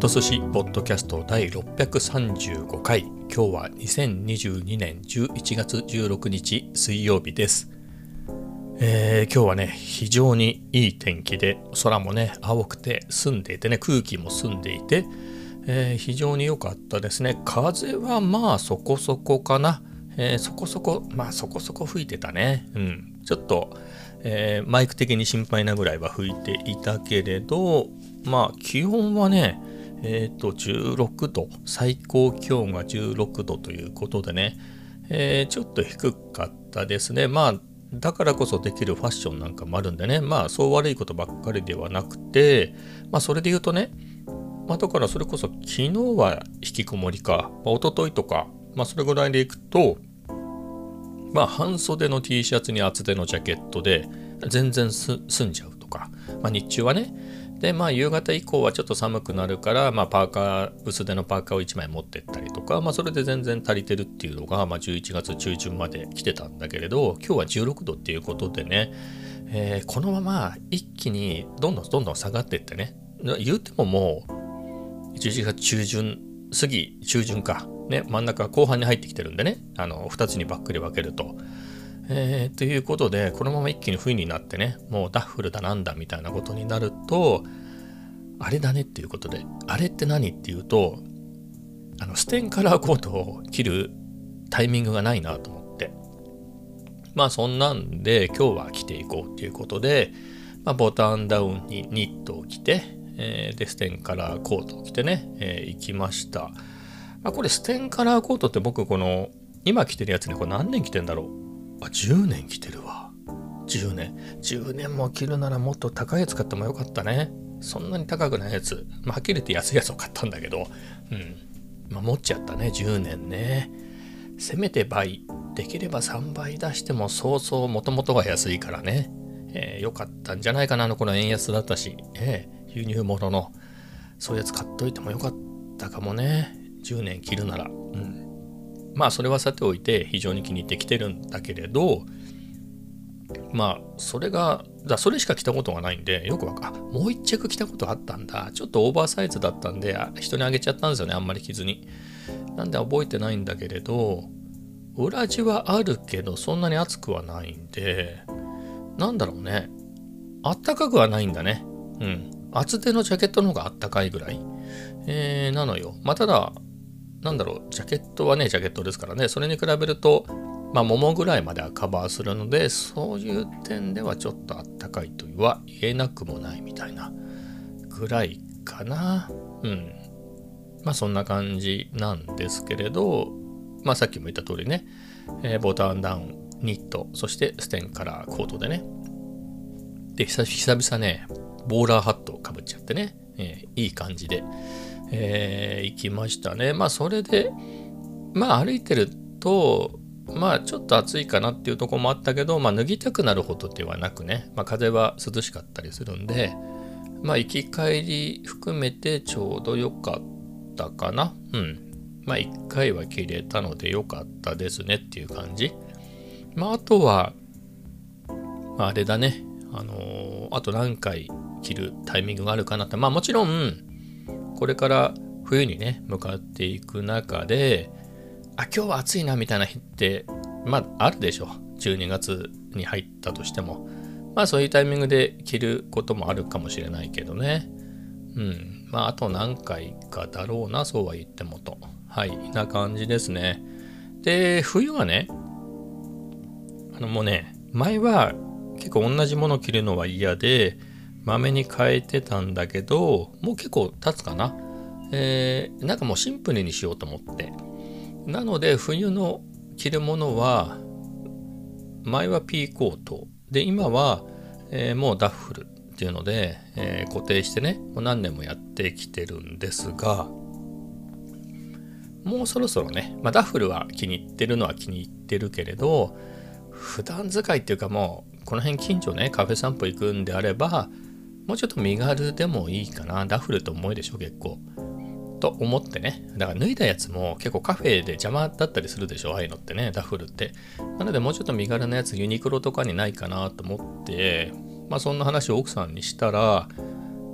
ト寿司ポッドキャスト第635回。今日は2022年11月16日水曜日です、えー今日はね非常にいい天気で空もね青くて澄んでいてね空気も澄んでいて、えー非常に良かったですね。風はまあそこそこかな、えーそこそこまあそこそこ吹いてたね。うん。ちょっと、えーマイク的に心配なぐらいは吹いていたけれどまあ気温はねえっ、と16度最高気温が16度ということでね、えーちょっと低かったですね。まあだからこそできるファッションなんかもあるんでね。まあそう悪いことばっかりではなくてまあそれで言うとねまあ、だからそれこそ昨日は引きこもりか、まあ、一昨日とか、まあ、それぐらいでいくと、まあ、半袖の T シャツに厚手のジャケットで全然す済んじゃうとか、まあ、日中はねでまあ夕方以降はちょっと寒くなるから、まあ、パーカー薄手のパーカーを1枚持ってったりとか、まあ、それで全然足りてるっていうのが、まあ、11月中旬まで来てたんだけれど今日は16度っていうことでね、えーこのまま一気にどんどんどんどん下がっていってね。言うてももう11月中旬過ぎ中旬か、ね、真ん中後半に入ってきてるんでね。あの2つにばっくり分けると。えーということでこのまま一気に冬になってねもうダッフルだなんだみたいなことになるとあれだねっていうことであれって何っていうとあのステンカラーコートを着るタイミングがないなと思って。まあそんなんで今日は着ていこうっていうことで、まあ、ボタンダウンにニットを着て、えーでステンカラーコートを着てね、えー行きました、まあ、これステンカラーコートって僕この今着てるやつねこれ何年着てんだろうあ10年着てるわ。10年。10年も着るならもっと高いやつ買ってもよかったね。そんなに高くないやつ、まあ、はっきり言って安いやつを買ったんだけど。うん。まあ持っちゃったね。10年ね。せめて倍。できれば3倍出してもそうそうもともとが安いからね、えーよかったんじゃないかな。あのこの円安だったし、えー輸入物の。そういうやつ買っといてもよかったかもね。10年着るなら。うん。まあそれはさておいて非常に気に入ってきてるんだけれどまあそれがだそれしか着たことがないんでよくわかあもう一着着たことあったんだ。ちょっとオーバーサイズだったんで人にあげちゃったんですよねあんまり着ずに。なんで覚えてないんだけれど裏地はあるけどそんなに暑くはないんでなんだろうね。あったかくはないんだね。うん。厚手のジャケットの方があったかいぐらい、えーなのよ。まあただなんだろうジャケットはねジャケットですからね。それに比べるとまあ桃ぐらいまではカバーするのでそういう点ではちょっとあったかいとは言えなくもないみたいなぐらいかな。うん。まあそんな感じなんですけれどまあさっきも言った通りね、えーボタンダウンニットそしてステンカラーコートでね。で久久々ねボーラーハットをかぶっちゃってね、えーいい感じで、えー行きましたね。まあそれでまあ歩いてるとまあちょっと暑いかなっていうとこもあったけど、まあ、脱ぎたくなるほどではなくね、まあ、風は涼しかったりするんでまあ行き帰り含めてちょうど良かったかな。うん。まあ一回は切れたので良かったですねっていう感じ。まああとはまああれだね。あのーあと何回着るタイミングがあるかなって。まあもちろんこれから冬にね向かっていく中であ今日は暑いなみたいな日ってまああるでしょ12月に入ったとしても。まあそういうタイミングで着ることもあるかもしれないけどね。うん。まああと何回かだろうなそうは言ってもと。はい。な感じですね。で冬はねあのもうね前は結構同じもの着るのは嫌でまめに変えてたんだけどもう結構経つかな。えーなんかもうシンプルにしようと思って。なので冬の着るものは前はピーコート。で今は、えーもうダッフルっていうので、えー固定してねもう何年もやってきてるんですがもうそろそろね、まあ、ダッフルは気に入ってるのは気に入ってるけれど普段使いっていうかもうこの辺近所ねカフェ散歩行くんであればもうちょっと身軽でもいいかな。ダフルと重いでしょ結構。と思ってね。だから脱いだやつも結構カフェで邪魔だったりするでしょああいうのってね。ダフルって。なのでもうちょっと身軽なやつユニクロとかにないかなと思って。まあそんな話を奥さんにしたら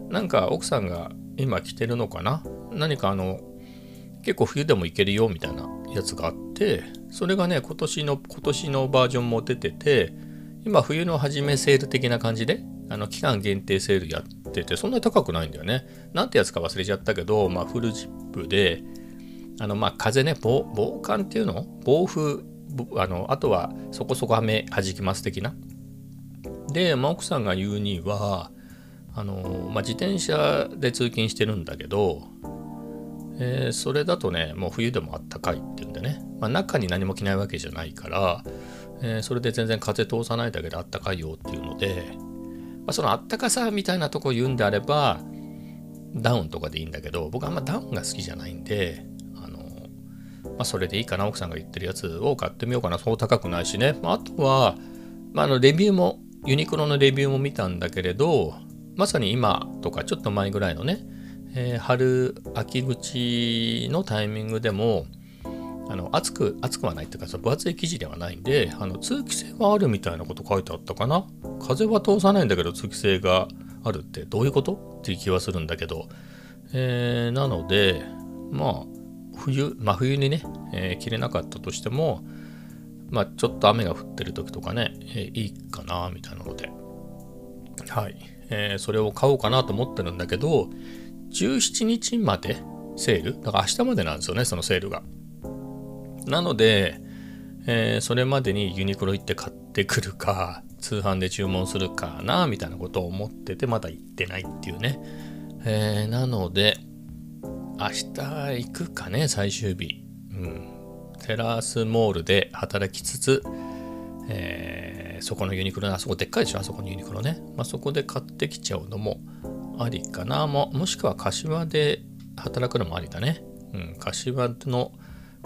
なんか奥さんが今着てるのかな。何かあの結構冬でもいけるよみたいなやつがあって。それがね今年の今年のバージョンも出てて今冬の初めセール的な感じであの期間限定セールやっててそんなに高くないんだよね。なんてやつか忘れちゃったけどまあフルジップであのまあ風ね防防寒っていうの？暴風あのあとはそこそこ雨弾きます的な？で、まあ、奥さんが言うにはあの、まあ、自転車で通勤してるんだけどえー、それだとねもう冬でもあったかいっていうんでね、まあ、中に何も着ないわけじゃないから、えー、それで全然風通さないだけであったかいよっていうので、まあ、そのあったかさみたいなとこ言うんであればダウンとかでいいんだけど僕あんまダウンが好きじゃないんであの、まあ、それでいいかな奥さんが言ってるやつを買ってみようかな。そう高くないしね、まあ、あとは、まあ、のレビューもユニクロのレビューも見たんだけれどまさに今とかちょっと前ぐらいのねえー、春秋口のタイミングでもあの熱く熱くはないっていうかその分厚い生地ではないんであの通気性はあるみたいなこと書いてあったかな。風は通さないんだけど通気性があるってどういうこと？っていう気はするんだけど、えー、なのでまあ冬真冬にね、えー、着れなかったとしてもまあちょっと雨が降ってる時とかね、えー、いいかなみたいなので。はい、えー、それを買おうかなと思ってるんだけど17日までセール？だから明日までなんですよね、そのセールが。なので、えー、それまでにユニクロ行って買ってくるか、通販で注文するかな、みたいなことを思ってて、まだ行ってないっていうね。えー、なので、明日行くかね、最終日。うん。テラスモールで働きつつ、えー、そこのユニクロのあそこでっかいでしょ、あそこのユニクロね。まあ、そこで買ってきちゃうのも、ありかなももしくは柏で働くのもありだね。うん、柏の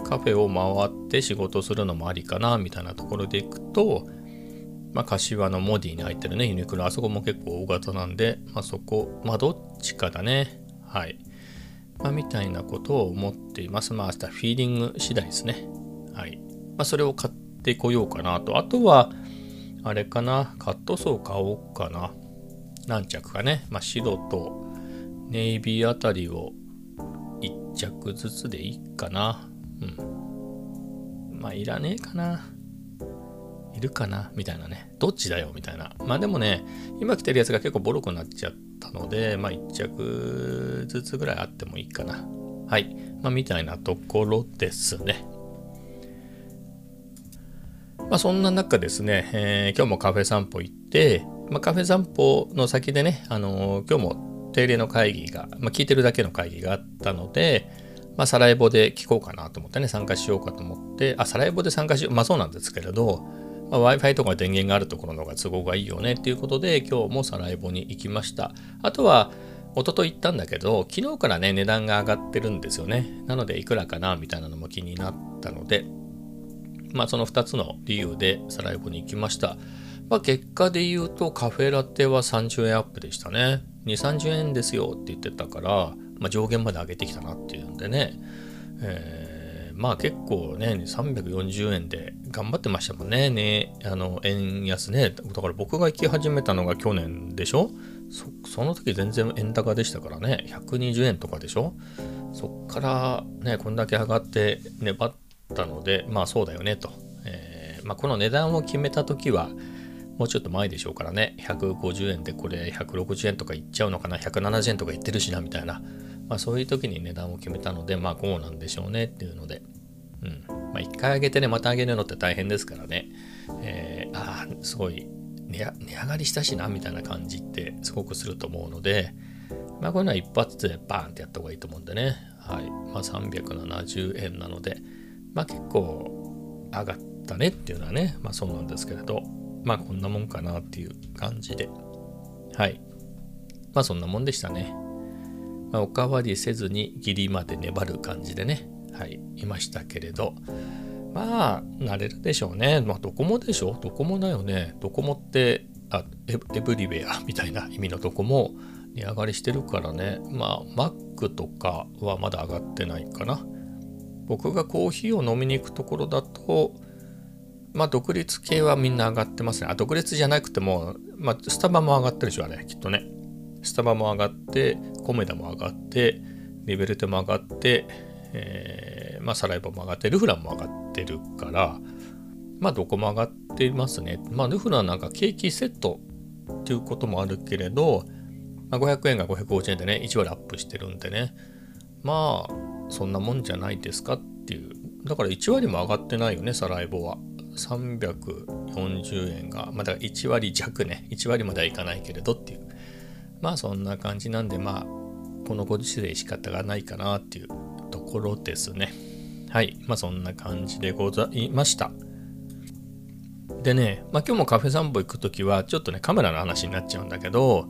カフェを回って仕事するのもありかなみたいなところでいくと、まあ、柏のモディに入ってるね、ユニクロ、あそこも結構大型なんで、まあ、そこ、まあ、どっちかだね。はい。まあ、みたいなことを思っています。まあ、明日フィーリング次第ですね。はい。まあ、それを買ってこようかなと。あとは、あれかな、カットソー買おうかな。何着かね、まあ、白とネイビーあたりを1着ずつでいいかな。うん。まあ、いらねえかな。いるかなみたいなね。どっちだよ？みたいな。まあでもね、今着てるやつが結構ボロくなっちゃったので、まあ1着ずつぐらいあってもいいかな。はい。まあみたいなところですね。まあそんな中ですね、えー、今日もカフェ散歩行って、まあ、カフェ散歩の先でね、あのー、今日も定例の会議が、まあ、聞いてるだけの会議があったので、まあ、サラエボで聞こうかなと思ってね、参加しようかと思って、あ、サラエボで参加しよう。まあそうなんですけれど、まあ、Wi-Fi とか電源があるところの方が都合がいいよねっていうことで、今日もサラエボに行きました。あとは、一昨日行ったんだけど、昨日からね、値段が上がってるんですよね。なので、いくらかなみたいなのも気になったので、まあその2つの理由でサラエボに行きました。まあ、結果で言うとカフェラテは30円アップでしたね。2、30円ですよって言ってたから、まあ、上限まで上げてきたなっていうんでね。えー、まあ結構ね、340円で頑張ってましたもんね。ね、あの、円安ね。だから僕が行き始めたのが去年でしょ？そその時全然円高でしたからね。120円とかでしょ？そっからね、こんだけ上がって粘ったので、まあそうだよねと。えー、まあこの値段を決めた時は、もうちょっと前でしょうからね、150円でこれ160円とかいっちゃうのかな、170円とかいってるしな、みたいな、まあそういう時に値段を決めたので、まあこうなんでしょうねっていうので、うん。まあ一回上げてね、また上げるのって大変ですからね、えー、ああ、すごい値上がりしたしな、みたいな感じってすごくすると思うので、まあこういうのは一発でバーンってやった方がいいと思うんでね、はい。まあ370円なので、まあ結構上がったねっていうのはね、まあそうなんですけれど、まあこんなもんかなっていう感じで。はい。まあそんなもんでしたね。まあ、おかわりせずにギリまで粘る感じでね、はい、いましたけれど、まあ、慣れるでしょうね。まあ、ドコモでしょ？ドコモだよね。ドコモって、あエブリウェア みたいな意味のドコモ値上がりしてるからね。まあ、Mac とかはまだ上がってないかな。僕がコーヒーを飲みに行くところだと、まあ、独立系はみんな上がってますね。あ、独立じゃなくても、まあ、スタバも上がってるでしょ、あれ、きっとね。スタバも上がって、コメダも上がって、リベルテも上がって、えー、まあ、サライバも上がって、ルフランも上がってるから、まあ、どこも上がってますね。まあ、ルフランなんかケーキセットっていうこともあるけれど、まあ、500円が550円でね、1割アップしてるんでね、まあ、そんなもんじゃないですかっていう。だから1割も上がってないよね、サライボは。340円が、まあ、だから1割弱ね、1割まではいかないけれどっていう。まあそんな感じなんで、まあ、このご時世仕方がないかなっていうところですね。はい。まあそんな感じでございました。でね、まあ今日もカフェ散歩行くときは、ちょっとね、カメラの話になっちゃうんだけど、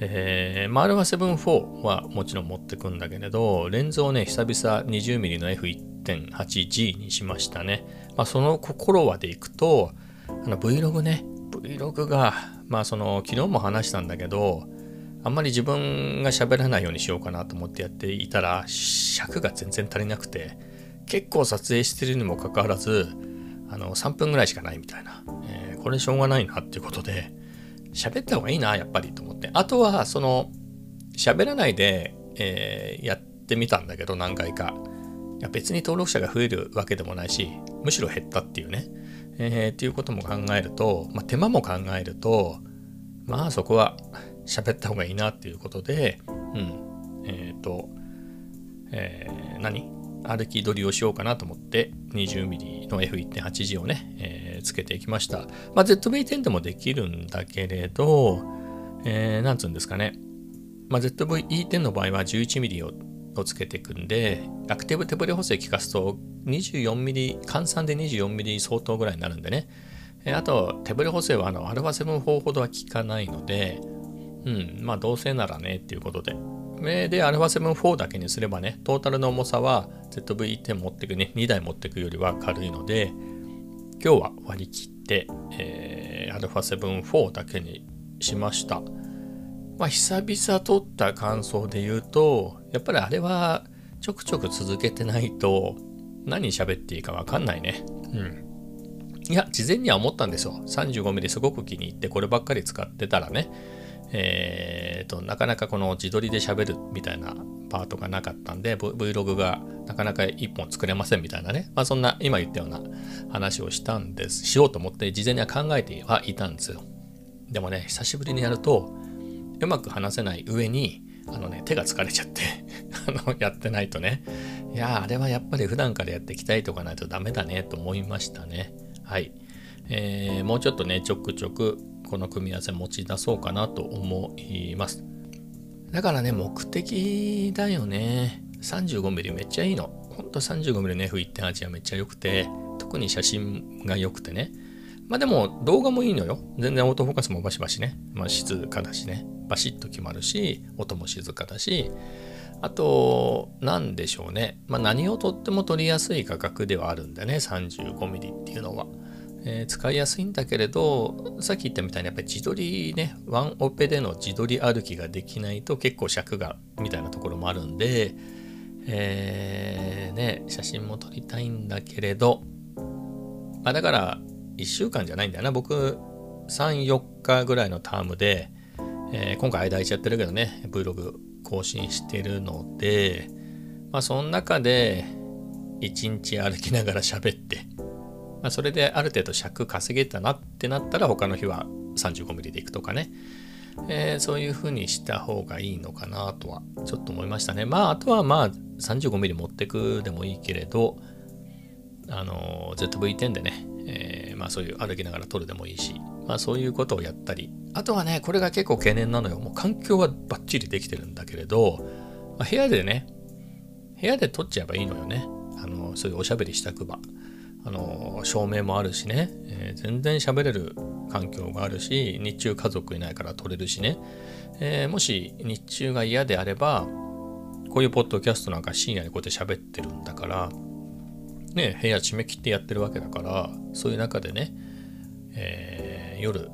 えー、マルワ7 4はもちろん持ってくんだけれど、レンズをね、久々 20mm の F1.8G にしましたね。まあ、その心はでいくと、あの Vlog ね、Vlog が、まあその、昨日も話したんだけど、あんまり自分が喋らないようにしようかなと思ってやっていたら、尺が全然足りなくて、結構撮影してるにもかかわらず、あの、3分ぐらいしかないみたいな。えー、これしょうがないなっていうことで、喋った方がいいな、やっぱりと思って。あとは、その、喋らないで、えー、やってみたんだけど、何回か。いや別に登録者が増えるわけでもないし、むしろ減ったっていうね。えー、っていうことも考えると、まあ、手間も考えると、まあそこは喋った方がいいなっていうことで、うん。えっ、ー、と、えー、何？歩き取りをしようかなと思って 20mm の F1.8G をね、えー、つけていきました。まあ、ZV-10 でもできるんだけれど、えー、なんつうんですかね。まあ、ZV-E10 の場合は 11mm ををつけていくんで、アクティブ手ブレ補正効かすと 24mm、換算で 24mm 相当ぐらいになるんでね。えー、あと、手ブレ補正はあの α7-4 ほどは効かないので、うん、まあどうせならねっていうことで、で、α7-4 だけにすればね、トータルの重さは ZV-10 持ってくね、2台持ってくよりは軽いので、今日は割り切って、えー、α7-4 だけにしました。まあ、久々撮った感想で言うと、やっぱりあれはちょくちょく続けてないと何喋っていいかわかんないね。うん。いや、事前には思ったんですよ。35mm すごく気に入ってこればっかり使ってたらね、えーと、なかなかこの自撮りで喋るみたいなパートがなかったんで、Vlog がなかなか一本作れませんみたいなね、まあ、そんな今言ったような話をしたんです、しようと思って事前には考えてはいたんですよ。でもね、久しぶりにやると、うまく話せない上に、あのね、手が疲れちゃって あの、やってないとね、いやあれはやっぱり普段からやって鍛えておかないとダメだねと思いましたね。はい。えー、もうちょっとね、ちょくちょくこの組み合わせ持ち出そうかなと思います。だからね、目的だよね。35mm めっちゃいいの。ほんと 35mm の F1.8 はめっちゃ良くて、特に写真が良くてね。まあでも動画もいいのよ。全然オートフォーカスもバシバシね。まあ静かだしね。バシッと決まるし、音も静かだし、あと、何でしょうね。まあ何をとっても撮りやすい価格ではあるんだね。35mm っていうのは。えー、使いやすいんだけれど、さっき言ったみたいにやっぱり自撮りね、ワンオペでの自撮り歩きができないと結構尺がみたいなところもあるんで、えー、ね、写真も撮りたいんだけれど、まあだから1週間じゃないんだよな。僕、3、4日ぐらいのタームで、えー、今回間空いちゃってるけどね、Vlog 更新してるので、まあその中で1日歩きながら喋って、まあ、それである程度尺稼げたなってなったら他の日は 35mm でいくとかね、えー、そういう風にした方がいいのかなとはちょっと思いましたね。まああとはまあ 35mm 持ってくでもいいけれどあの ZV-10 でね、えー、まあそういう歩きながら撮るでもいいしまあそういうことをやったりあとはねこれが結構懸念なのよもう環境はバッチリできてるんだけれど、まあ、部屋でね部屋で撮っちゃえばいいのよねあのそういうおしゃべりしたくば。あの照明もあるしね、えー、全然喋れる環境があるし日中家族いないから撮れるしね、えー、もし日中が嫌であればこういうポッドキャストなんか深夜にこうやって喋ってるんだからね部屋締め切ってやってるわけだからそういう中でね、えー、夜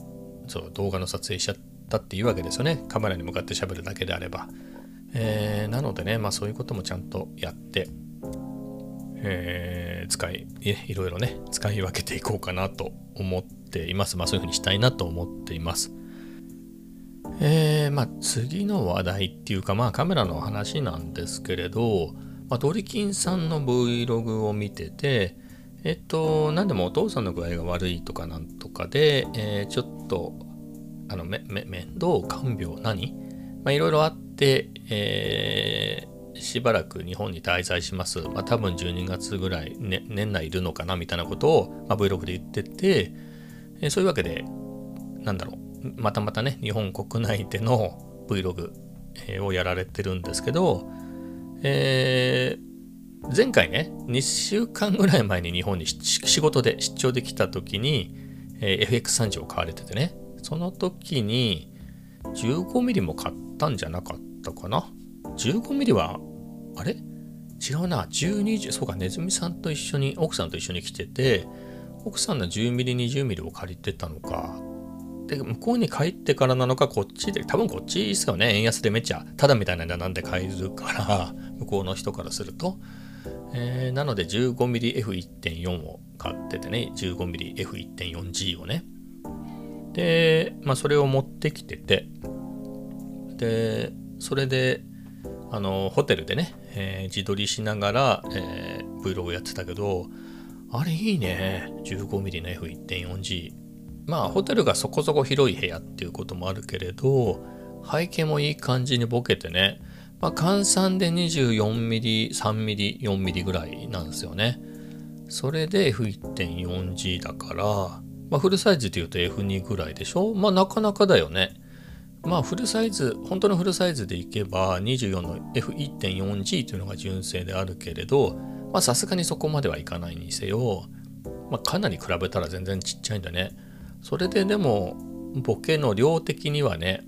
そう動画の撮影しちゃったっていうわけですよね。カメラに向かって喋るだけであれば、えー、なのでねまあそういうこともちゃんとやってえー、使い、いろいろね、使い分けていこうかなと思っています。まあそういうふうにしたいなと思っています。えー、まあ次の話題っていうかまあカメラの話なんですけれど、まあ、ドリキンさんの Vlog を見ててえっと何でもお父さんの具合が悪いとかなんとかで、えー、ちょっとあのめめ面倒看病何？まあいろいろあって、えー、しばらく日本に滞在します。まあ多分12月ぐらい、ね、年内いるのかなみたいなことを、まあ、Vlog で言ってて、え、そういうわけで、なんだろう、またまたね、日本国内での Vlog をやられてるんですけど、えー、前回ね、2週間ぐらい前に日本に仕事で出張できた時に、えー、FX30 を買われててね、その時に 15mm も買ったんじゃなかったかな。?15mm は、あれ？違うな、12、そうか、ネズミさんと一緒に、奥さんと一緒に来てて、奥さんの 10mm、20mm を借りてたのか、で、向こうに帰ってからなのか、こっちで、多分こっちですよね。円安でめっちゃ、ただみたいな値段で買えるから、向こうの人からすると。えー、なので 15mmF1.4 を買っててね、15mmF1.4G をね。で、まあそれを持ってきてて、で、それで、あの、ホテルでね、えー、自撮りしながら、えー、Vlog やってたけど、あれいいね。15mm の F1.4G。まあホテルがそこそこ広い部屋っていうこともあるけれど背景もいい感じにボケてね、まあ、換算で 24mm、3mm、4mm ぐらいなんですよね。それで F1.4G だから、まあ、フルサイズで言うと F2 ぐらいでしょ？まあなかなかだよね。まあフルサイズ、本当のフルサイズでいけば24の F1.4G というのが純正であるけれど、まさすがにそこまではいかないにせよ、まあかなり比べたら全然ちっちゃいんだね。それででもボケの量的にはね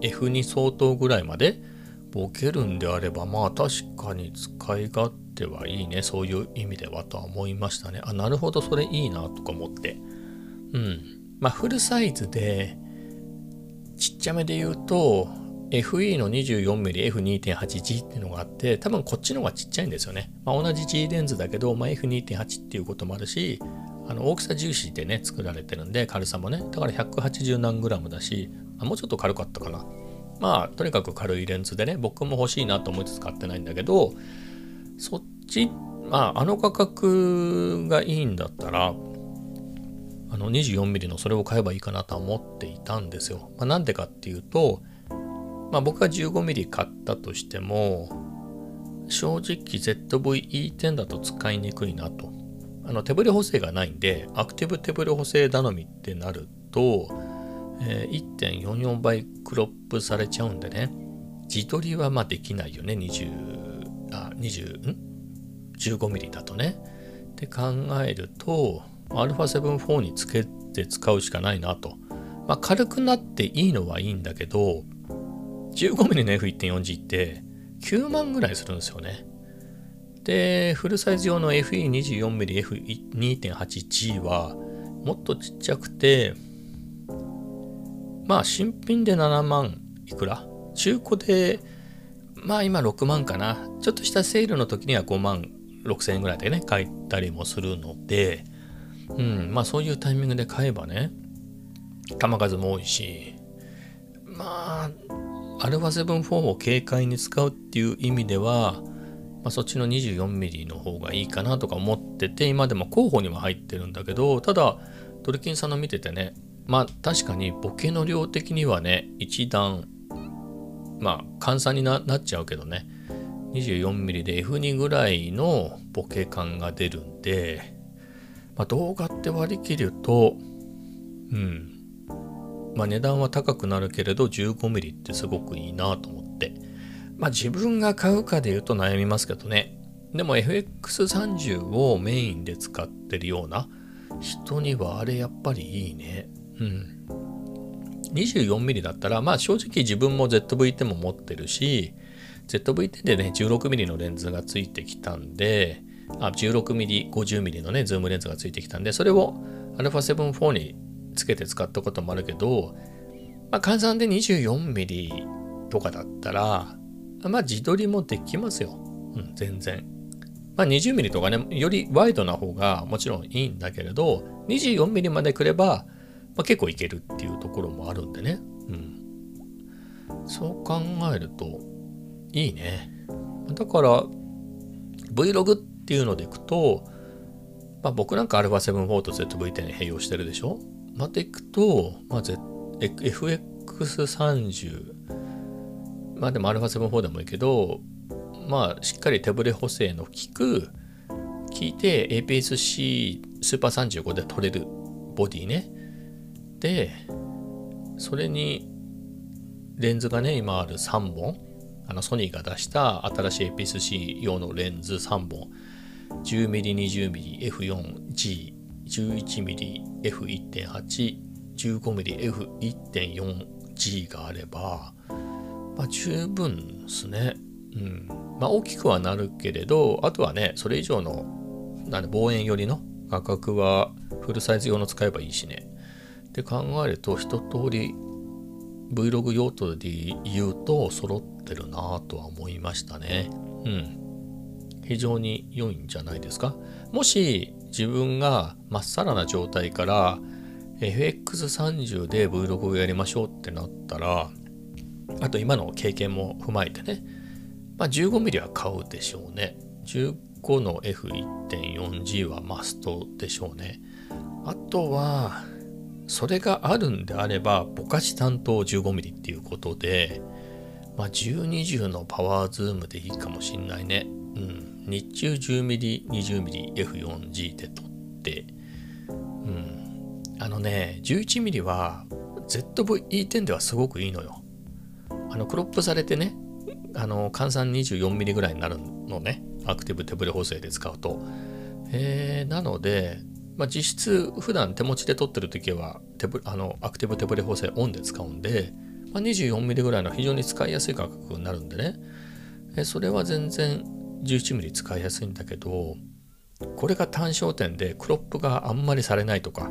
F2 相当ぐらいまでボケるんであればまあ確かに使い勝手はいいね。そういう意味ではとは思いましたね。あなるほどそれいいなとか思って。うん。まあフルサイズでちっちゃめで言うと FE の 24mmF2.8G っていうのがあって多分こっちの方がちっちゃいんですよね、まあ、同じ G レンズだけど、まあ、F2.8 っていうこともあるしあの大きさ重視でね作られてるんで軽さもね。だから180何グラムだしあもうちょっと軽かったかな。まあとにかく軽いレンズでね僕も欲しいなと思って使ってないんだけどそっちまああの価格がいいんだったらあの 24mm のそれを買えばいいかなとは思っていたんですよ。まあ、なんでかっていうと、まあ、僕が 15mm 買ったとしても正直 ZV-E10 だと使いにくいなとあの手ブレ補正がないんで、アクティブ手ブレ補正頼みってなると、えー、1.44倍クロップされちゃうんでね、自撮りはまあできないよね、20、あ、20、ん ?15mm だとね。って考えると、α7-4 につけて使うしかないなと。まあ軽くなっていいのはいいんだけど、15mm の F1.4G って9万ぐらいするんですよね。で、フルサイズ用の FE24mmF2.8G はもっとちっちゃくて、まあ新品で7万いくら？中古で、まあ今6万かな。ちょっとしたセールの時には5万6千円ぐらいでね、買ったりもするので、うん、まあそういうタイミングで買えばね、玉数も多いし、まあ、アルファ7 4を軽快に使うっていう意味では、まあ、そっちの 24mm の方がいいかなとか思ってて今でも候補には入ってるんだけどただトルキンさんの見ててねまあ確かにボケの量的にはね一段まあ換算になっちゃうけどね 24mm で F2 ぐらいのボケ感が出るんで、まあ、動画って割り切るとうんまあ値段は高くなるけれど 15mm ってすごくいいなと思ってまあ自分が買うかで言うと悩みますけどね。でも FX30 をメインで使ってるような人にはあれやっぱりいいね。うん。24mm だったら、まあ正直自分も ZV-10 も持ってるし、ZV-10 でね、16mm のレンズがついてきたんで、16mm、50mm のね、ズームレンズがついてきたんで、それを α7-4 につけて使ったこともあるけど、まあ換算で 24mm とかだったら、まあ自撮りもできますよ。うん、全然。まあ 20mm とかね、よりワイドな方がもちろんいいんだけれど、24mm まで来れば、まあ、結構いけるっていうところもあるんでね。うん。そう考えるといいね。だから Vlog っっていうのでいくと、まあ、僕なんか α7-4 と ZV-10 に併用してるでしょ？またいくと、まあ、Z、FX30 まあでも α7-4 でもいいけどまあしっかり手ブレ補正の効く聞いて APS-C スーパー35で撮れるボディね。でそれにレンズがね今ある3本。あのソニーが出した新しい APS-C 用のレンズ3本。10mm20mm F4G、11mm F1.8、15mm F1.4G があれば、まあ十分ですね。うん。まあ大きくはなるけれど、あとはね、それ以上の、なんで望遠寄りの価格はフルサイズ用の使えばいいしね。って考えると、一通り Vlog 用途で言うと揃ってるなぁとは思いましたね。うん。非常に良いんじゃないですか？もし自分がまっさらな状態から FX30 で Vlog をやりましょうってなったら、あと今の経験も踏まえてね、まあ、15mm は買うでしょうね。15の F1.4G はマストでしょうね。あとは、それがあるんであれば、ぼかし担当 15mm っていうことで、まあ、1020のパワーズームでいいかもしんないね。うん。日中 10mm、20mm、F4G で撮って、うん。あのね、11mm は ZV-E10 ではすごくいいのよ。あの、クロップされてね、あの、換算 24mm ぐらいになるのね。アクティブ手ブレ補正で使うと。えー、なので、まあ、実質普段手持ちで撮ってる時は手ブあのアクティブ手ブレ補正オンで使うんで、まあ、24mm ぐらいの非常に使いやすい価格になるんでねそれは全然 11mm 使いやすいんだけどこれが単焦点でクロップがあんまりされないとか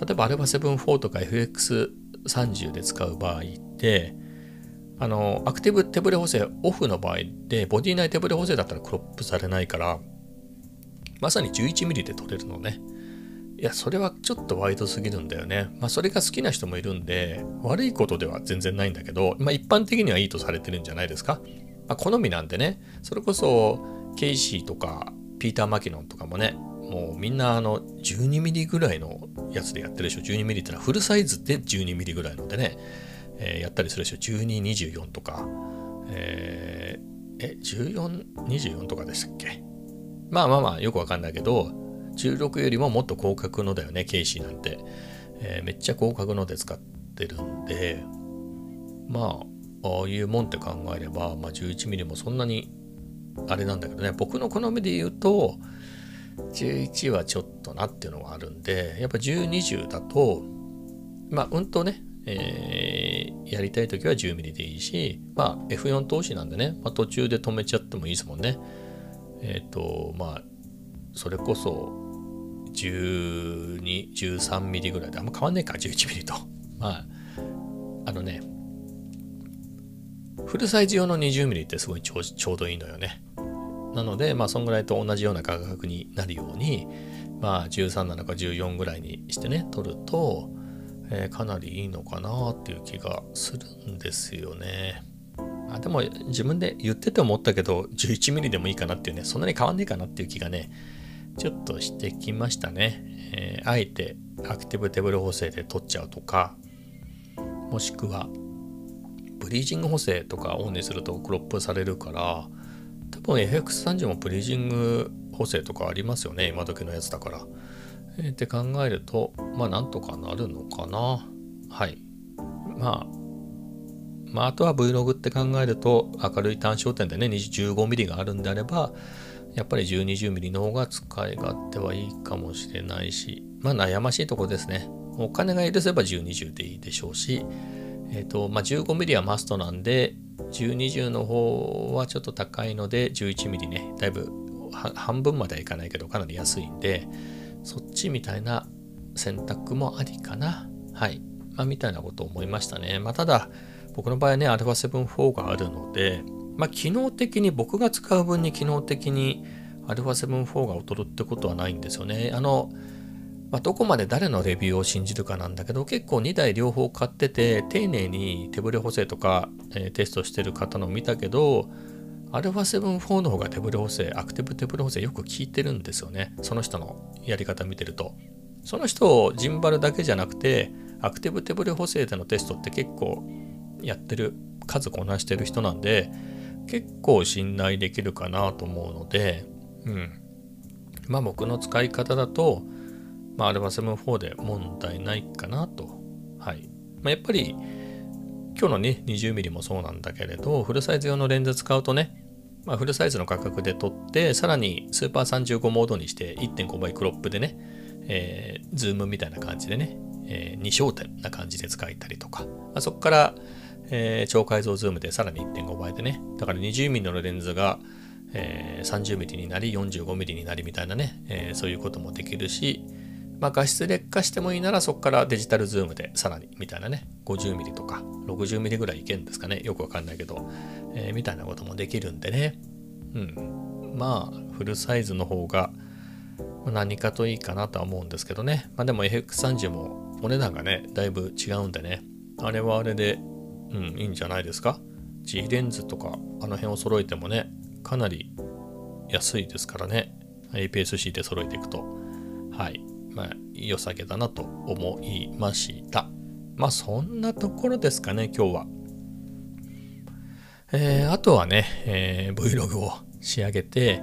例えば α7-4 とか FX30 で使う場合ってあのアクティブ手ブレ補正オフの場合でボディ内手ブレ補正だったらクロップされないからまさに 11mm で撮れるのねいや、それはちょっとワイドすぎるんだよね。まあ、それが好きな人もいるんで、悪いことでは全然ないんだけど、まあ、一般的にはいいとされてるんじゃないですか。まあ、好みなんでね、それこそ、ケイシーとか、ピーター・マキノンとかもね、もうみんなあの 12mm ぐらいのやつでやってるでしょ。12mm ってのはフルサイズで 12mm ぐらいのでね、えー、やったりするでしょ。12、24とか、えー、え、14、24とかでしたっけ？まあまあまあ、よくわかんないけど、16よりももっと広角のだよね、ケイシーなんて。えー、めっちゃ広角ので使ってるんで、ま、あいうもんって考えれば、まあ、11mm もそんなにあれなんだけどね、僕の好みで言うと、11はちょっとなっていうのがあるんで、やっぱ1020だと、まあ、うんとね、えー、やりたい時は 10mm でいいし、まあ、F4 投資なんでね、まあ、途中で止めちゃってもいいですもんね。えっ、ー、と、まあ、それこそ12、13ミリぐらいであんま変わんないか、11ミリと。まあ、あのね、フルサイズ用の20ミリってすごいちょうどいいのよね。なので、まあ、そんぐらいと同じような価格になるように、まあ、13なのか14ぐらいにしてね、取ると、えー、かなりいいのかなっていう気がするんですよね。あでも、自分で言ってて思ったけど、11ミリでもいいかなっていうね、そんなに変わんねえかなっていう気がね、ちょっとしてきましたね。えー、あえてアクティブテーブル補正で取っちゃうとか、もしくは、ブリージング補正とかオンにするとクロップされるから、多分 FX30 もブリージング補正とかありますよね、今時のやつだから。えー、って考えると、まあなんとかなるのかな。はい。まあ、まあ、あとは Vlog って考えると明るい単焦点でね 15mm があるんであればやっぱり 1020mm の方が使い勝手はいいかもしれないし、まあ悩ましいとこですね。お金が許せば1020でいいでしょうし、えっ、ー、と、まあ 15mm はマストなんで、120の方はちょっと高いので、11mm ね、だいぶ半分まではいかないけど、かなり安いんで、そっちみたいな選択もありかな。はい。まあ、みたいなことを思いましたね。まあ、ただ、僕の場合ね、α7-4 があるので、まあ、機能的に僕が使う分に機能的に α7-4 が劣るってことはないんですよね。あの、まあ、どこまで誰のレビューを信じるかなんだけど結構2台両方買ってて丁寧に手ブレ補正とか、えー、テストしてる方の見たけど α7-4 の方が手ブレ補正アクティブ手ブレ補正よく効いてるんですよね。その人のやり方見てると。その人をジンバルだけじゃなくてアクティブ手ブレ補正でのテストって結構やってる数こなしてる人なんで結構信頼できるかなと思うのでうん。まあ僕の使い方だとまあ、α7-4 で問題ないかなと。はい。まあ、やっぱり、今日のね、20mm もそうなんだけれど、フルサイズ用のレンズ使うとね、まあ、フルサイズの価格で撮って、さらにスーパー35モードにして1.5倍クロップでね、えー、ズームみたいな感じでね、えー、2焦点な感じで使えたりとか、まあ、そこから、えー、超解像ズームでさらに1.5倍でね、だから 20mm のレンズが、えー、30mm になり 45mm になりみたいなね、えー、そういうこともできるし、まあ、画質劣化してもいいならそこからデジタルズームでさらにみたいなね。50mm とか 60mm ぐらいいけるんですかね。よくわかんないけど、えー、みたいなこともできるんでね。うん。まあフルサイズの方が何かといいかなとは思うんですけどね。まあでも FX30 もお値段がねだいぶ違うんでね。あれはあれでうんいいんじゃないですか。G レンズとかあの辺を揃えてもねかなり安いですからね。APS-C で揃えていくと。はい。まあ、良さげだなと思いました。まあ、そんなところですかね、今日は。えー、あとはね、えー、Vlog を仕上げて、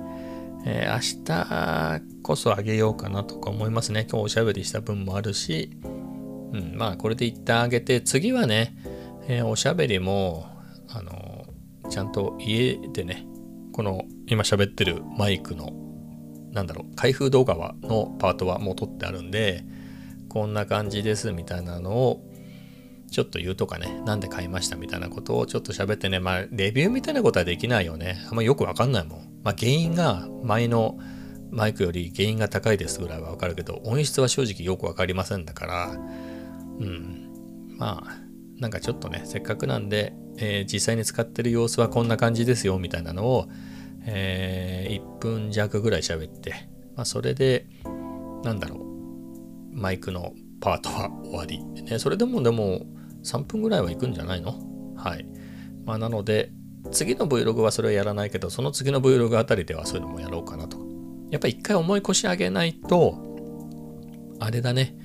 えー、明日こそあげようかなとか思いますね。今日おしゃべりした分もあるし、うん、まあこれで一旦あげて、次はね、え、おしゃべりも、あのちゃんと家でね、この今喋ってるマイクのなんだろう開封動画はのパートはもう撮ってあるんでこんな感じですみたいなのをちょっと言うとかねなんで買いましたみたいなことをちょっと喋ってねまあレビューみたいなことはできないよね。あんまよくわかんないもん。まあ原因が前のマイクより原因が高いですぐらいはわかるけど音質は正直よくわかりませんだからうん。まあなんかちょっとねせっかくなんで、えー、実際に使ってる様子はこんな感じですよみたいなのをえー、1分弱ぐらい喋って、まあ、それで、なんだろう、マイクのパートは終わり。ね、それでもでも3分ぐらいは行くんじゃないの？はい。まあ、なので、次の Vlog はそれはやらないけど、その次の Vlog あたりではそういうのもやろうかなと。やっぱ一回思い越し上げないと、あれだね、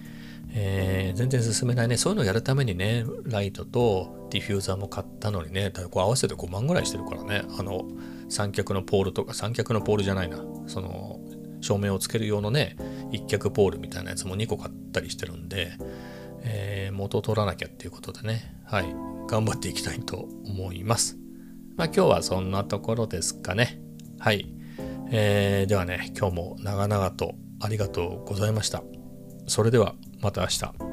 えー、全然進めないね。そういうのをやるためにね、ライトとディフューザーも買ったのにね、こう合わせて5万ぐらいしてるからね。あの、三脚のポールとか三脚のポールじゃないな。その照明をつける用のね一脚ポールみたいなやつも2個買ったりしてるんで、えー、元取らなきゃっていうことでね。はい。頑張っていきたいと思います。まあ今日はそんなところですかね。はい、えー、ではね今日も長々とありがとうございました。それではまた明日。